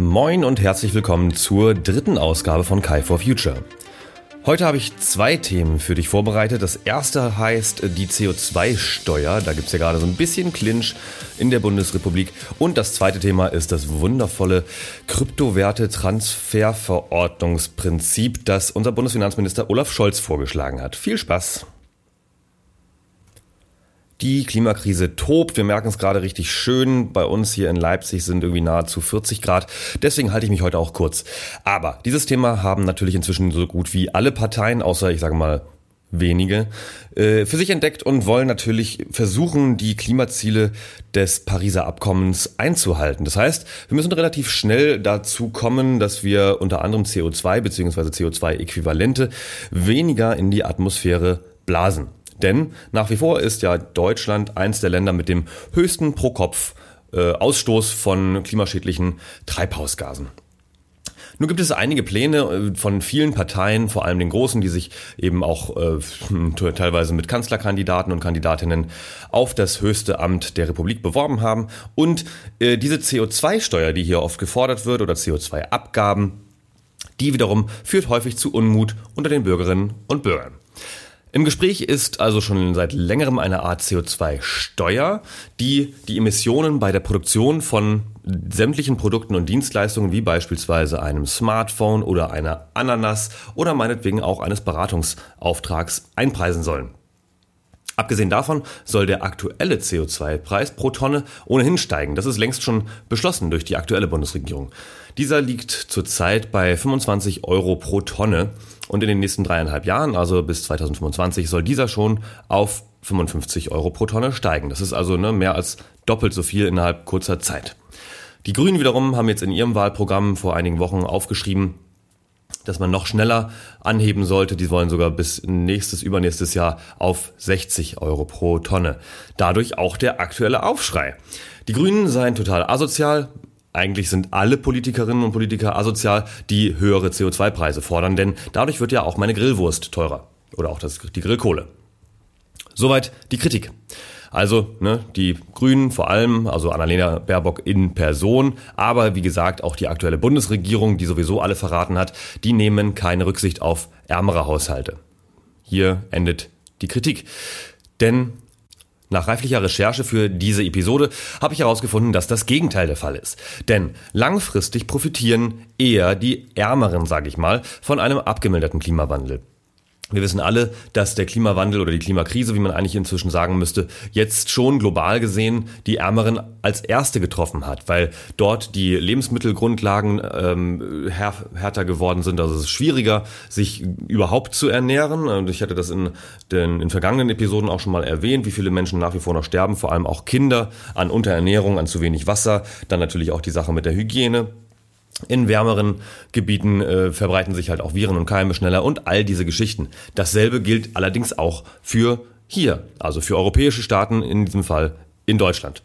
Moin und herzlich willkommen zur dritten Ausgabe von Kai for Future. Heute habe ich zwei Themen für dich vorbereitet. Das erste heißt die CO2-Steuer. Da gibt es ja gerade so ein bisschen Clinch in der Bundesrepublik. Und das zweite Thema ist das wundervolle Kryptowerte-Transferverordnungsprinzip, das unser Bundesfinanzminister Olaf Scholz vorgeschlagen hat. Viel Spaß! Die Klimakrise tobt. Wir merken es gerade richtig schön. Bei uns hier in Leipzig sind irgendwie nahezu 40 Grad. Deswegen halte ich mich heute auch kurz. Aber dieses Thema haben natürlich inzwischen so gut wie alle Parteien, außer ich sage mal wenige, äh, für sich entdeckt und wollen natürlich versuchen, die Klimaziele des Pariser Abkommens einzuhalten. Das heißt, wir müssen relativ schnell dazu kommen, dass wir unter anderem CO2 bzw. CO2-Äquivalente weniger in die Atmosphäre blasen. Denn nach wie vor ist ja Deutschland eins der Länder mit dem höchsten pro Kopf äh, Ausstoß von klimaschädlichen Treibhausgasen. Nun gibt es einige Pläne äh, von vielen Parteien, vor allem den großen, die sich eben auch äh, teilweise mit Kanzlerkandidaten und Kandidatinnen auf das höchste Amt der Republik beworben haben. Und äh, diese CO2-Steuer, die hier oft gefordert wird, oder CO2-Abgaben, die wiederum führt häufig zu Unmut unter den Bürgerinnen und Bürgern. Im Gespräch ist also schon seit längerem eine Art CO2-Steuer, die die Emissionen bei der Produktion von sämtlichen Produkten und Dienstleistungen wie beispielsweise einem Smartphone oder einer Ananas oder meinetwegen auch eines Beratungsauftrags einpreisen sollen. Abgesehen davon soll der aktuelle CO2-Preis pro Tonne ohnehin steigen. Das ist längst schon beschlossen durch die aktuelle Bundesregierung. Dieser liegt zurzeit bei 25 Euro pro Tonne und in den nächsten dreieinhalb Jahren, also bis 2025, soll dieser schon auf 55 Euro pro Tonne steigen. Das ist also ne, mehr als doppelt so viel innerhalb kurzer Zeit. Die Grünen wiederum haben jetzt in ihrem Wahlprogramm vor einigen Wochen aufgeschrieben, dass man noch schneller anheben sollte. Die wollen sogar bis nächstes, übernächstes Jahr auf 60 Euro pro Tonne. Dadurch auch der aktuelle Aufschrei. Die Grünen seien total asozial. Eigentlich sind alle Politikerinnen und Politiker asozial, die höhere CO2-Preise fordern, denn dadurch wird ja auch meine Grillwurst teurer. Oder auch das, die Grillkohle. Soweit die Kritik. Also ne, die Grünen vor allem, also Annalena Baerbock in Person, aber wie gesagt auch die aktuelle Bundesregierung, die sowieso alle verraten hat, die nehmen keine Rücksicht auf ärmere Haushalte. Hier endet die Kritik. Denn nach reiflicher Recherche für diese Episode habe ich herausgefunden, dass das Gegenteil der Fall ist. Denn langfristig profitieren eher die Ärmeren, sage ich mal, von einem abgemilderten Klimawandel. Wir wissen alle, dass der Klimawandel oder die Klimakrise, wie man eigentlich inzwischen sagen müsste, jetzt schon global gesehen die Ärmeren als erste getroffen hat, weil dort die Lebensmittelgrundlagen ähm, här härter geworden sind. Also es ist schwieriger, sich überhaupt zu ernähren. Und ich hatte das in den in vergangenen Episoden auch schon mal erwähnt, wie viele Menschen nach wie vor noch sterben, vor allem auch Kinder an Unterernährung, an zu wenig Wasser. Dann natürlich auch die Sache mit der Hygiene. In wärmeren Gebieten äh, verbreiten sich halt auch Viren und Keime schneller und all diese Geschichten. Dasselbe gilt allerdings auch für hier, also für europäische Staaten, in diesem Fall in Deutschland.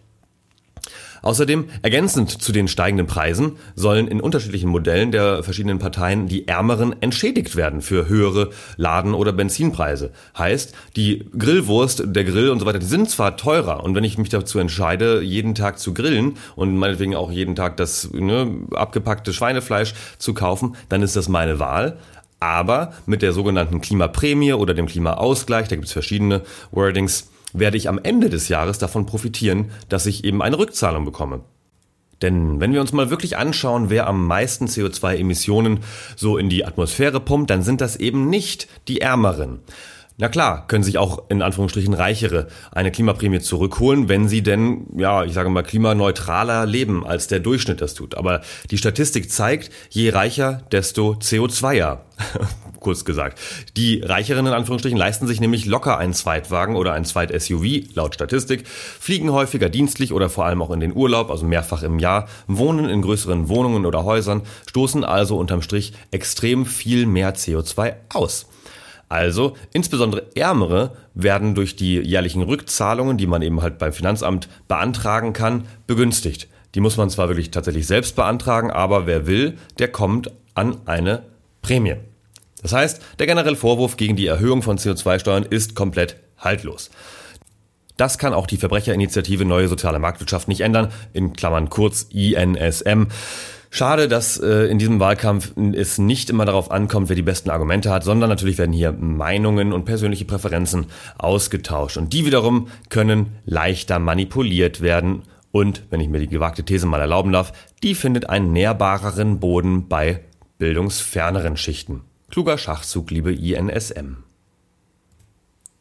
Außerdem, ergänzend zu den steigenden Preisen, sollen in unterschiedlichen Modellen der verschiedenen Parteien die Ärmeren entschädigt werden für höhere Laden- oder Benzinpreise. Heißt, die Grillwurst, der Grill und so weiter, die sind zwar teurer und wenn ich mich dazu entscheide, jeden Tag zu grillen und meinetwegen auch jeden Tag das ne, abgepackte Schweinefleisch zu kaufen, dann ist das meine Wahl. Aber mit der sogenannten Klimaprämie oder dem Klimaausgleich, da gibt es verschiedene Wordings, werde ich am Ende des Jahres davon profitieren, dass ich eben eine Rückzahlung bekomme. Denn wenn wir uns mal wirklich anschauen, wer am meisten CO2-Emissionen so in die Atmosphäre pumpt, dann sind das eben nicht die Ärmeren. Na klar, können sich auch in Anführungsstrichen Reichere eine Klimaprämie zurückholen, wenn sie denn, ja, ich sage mal, klimaneutraler leben, als der Durchschnitt das tut. Aber die Statistik zeigt, je reicher, desto CO2er. Kurz gesagt. Die Reicheren in Anführungsstrichen leisten sich nämlich locker einen Zweitwagen oder ein Zweit-SUV, laut Statistik, fliegen häufiger dienstlich oder vor allem auch in den Urlaub, also mehrfach im Jahr, wohnen in größeren Wohnungen oder Häusern, stoßen also unterm Strich extrem viel mehr CO2 aus. Also insbesondere Ärmere werden durch die jährlichen Rückzahlungen, die man eben halt beim Finanzamt beantragen kann, begünstigt. Die muss man zwar wirklich tatsächlich selbst beantragen, aber wer will, der kommt an eine Prämie. Das heißt, der generelle Vorwurf gegen die Erhöhung von CO2-Steuern ist komplett haltlos. Das kann auch die Verbrecherinitiative Neue Soziale Marktwirtschaft nicht ändern, in Klammern kurz INSM. Schade, dass äh, in diesem Wahlkampf es nicht immer darauf ankommt, wer die besten Argumente hat, sondern natürlich werden hier Meinungen und persönliche Präferenzen ausgetauscht. Und die wiederum können leichter manipuliert werden. Und, wenn ich mir die gewagte These mal erlauben darf, die findet einen nährbareren Boden bei bildungsferneren Schichten. Kluger Schachzug, liebe INSM.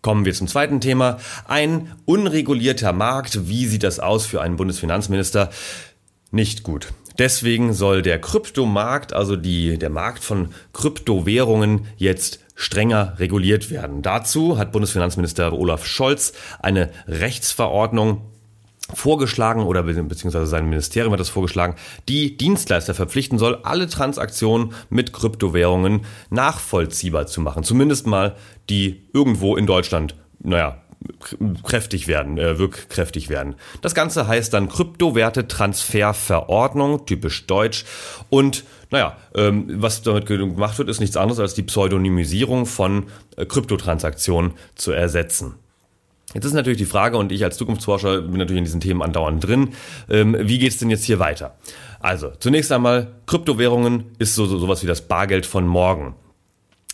Kommen wir zum zweiten Thema. Ein unregulierter Markt. Wie sieht das aus für einen Bundesfinanzminister? Nicht gut. Deswegen soll der Kryptomarkt, also die, der Markt von Kryptowährungen, jetzt strenger reguliert werden. Dazu hat Bundesfinanzminister Olaf Scholz eine Rechtsverordnung vorgeschlagen oder beziehungsweise sein Ministerium hat das vorgeschlagen, die Dienstleister verpflichten soll, alle Transaktionen mit Kryptowährungen nachvollziehbar zu machen. Zumindest mal die irgendwo in Deutschland, naja, kräftig werden, äh, wirkkräftig werden. Das Ganze heißt dann Kryptowerte-Transferverordnung, typisch deutsch. Und naja, ähm, was damit gemacht wird, ist nichts anderes als die Pseudonymisierung von äh, Kryptotransaktionen zu ersetzen. Jetzt ist natürlich die Frage, und ich als Zukunftsforscher bin natürlich in diesen Themen andauernd drin, ähm, wie geht es denn jetzt hier weiter? Also, zunächst einmal, Kryptowährungen ist so, so sowas wie das Bargeld von morgen.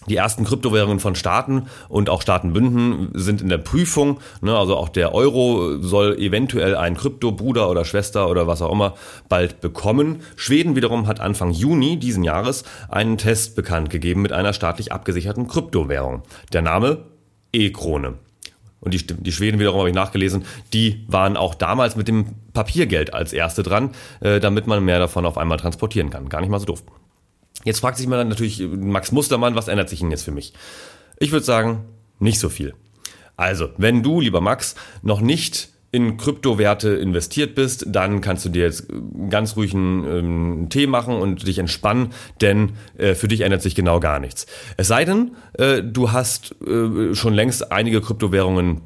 Die ersten Kryptowährungen von Staaten und auch Staatenbünden sind in der Prüfung. Ne, also auch der Euro soll eventuell ein Kryptobruder oder Schwester oder was auch immer bald bekommen. Schweden wiederum hat Anfang Juni diesen Jahres einen Test bekannt gegeben mit einer staatlich abgesicherten Kryptowährung. Der Name E-Krone. Und die, die Schweden wiederum habe ich nachgelesen, die waren auch damals mit dem Papiergeld als erste dran, äh, damit man mehr davon auf einmal transportieren kann. Gar nicht mal so doof. Jetzt fragt sich man dann natürlich Max Mustermann, was ändert sich denn jetzt für mich? Ich würde sagen, nicht so viel. Also, wenn du, lieber Max, noch nicht in Kryptowerte investiert bist, dann kannst du dir jetzt ganz ruhig einen ähm, Tee machen und dich entspannen, denn äh, für dich ändert sich genau gar nichts. Es sei denn, äh, du hast äh, schon längst einige Kryptowährungen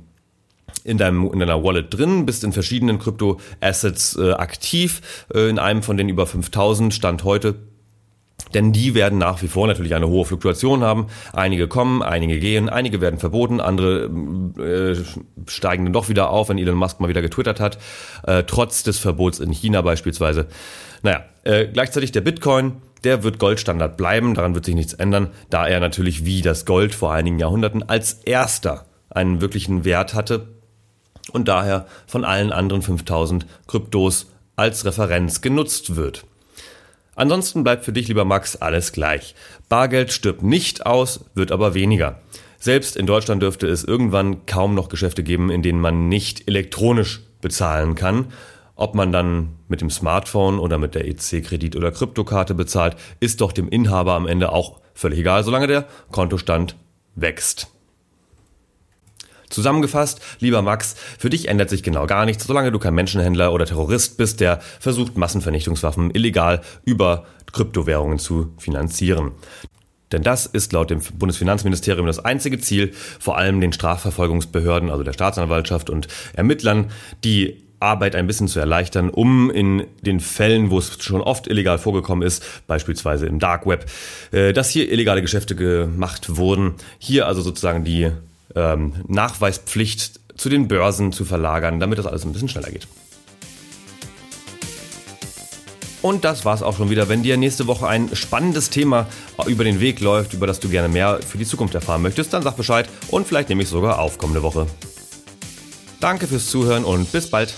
in, deinem, in deiner Wallet drin, bist in verschiedenen Krypto-Assets äh, aktiv, äh, in einem von den über 5000 Stand heute denn die werden nach wie vor natürlich eine hohe Fluktuation haben. Einige kommen, einige gehen, einige werden verboten, andere äh, steigen dann doch wieder auf, wenn Elon Musk mal wieder getwittert hat, äh, trotz des Verbots in China beispielsweise. Naja, äh, gleichzeitig der Bitcoin, der wird Goldstandard bleiben, daran wird sich nichts ändern, da er natürlich wie das Gold vor einigen Jahrhunderten als erster einen wirklichen Wert hatte und daher von allen anderen 5000 Kryptos als Referenz genutzt wird. Ansonsten bleibt für dich, lieber Max, alles gleich. Bargeld stirbt nicht aus, wird aber weniger. Selbst in Deutschland dürfte es irgendwann kaum noch Geschäfte geben, in denen man nicht elektronisch bezahlen kann. Ob man dann mit dem Smartphone oder mit der EC-Kredit- oder Kryptokarte bezahlt, ist doch dem Inhaber am Ende auch völlig egal, solange der Kontostand wächst. Zusammengefasst, lieber Max, für dich ändert sich genau gar nichts, solange du kein Menschenhändler oder Terrorist bist, der versucht, Massenvernichtungswaffen illegal über Kryptowährungen zu finanzieren. Denn das ist laut dem Bundesfinanzministerium das einzige Ziel, vor allem den Strafverfolgungsbehörden, also der Staatsanwaltschaft und Ermittlern, die Arbeit ein bisschen zu erleichtern, um in den Fällen, wo es schon oft illegal vorgekommen ist, beispielsweise im Dark Web, äh, dass hier illegale Geschäfte gemacht wurden, hier also sozusagen die ähm, Nachweispflicht zu den Börsen zu verlagern, damit das alles ein bisschen schneller geht. Und das war's auch schon wieder. Wenn dir nächste Woche ein spannendes Thema über den Weg läuft, über das du gerne mehr für die Zukunft erfahren möchtest, dann sag Bescheid und vielleicht nehme ich sogar auf kommende Woche. Danke fürs Zuhören und bis bald.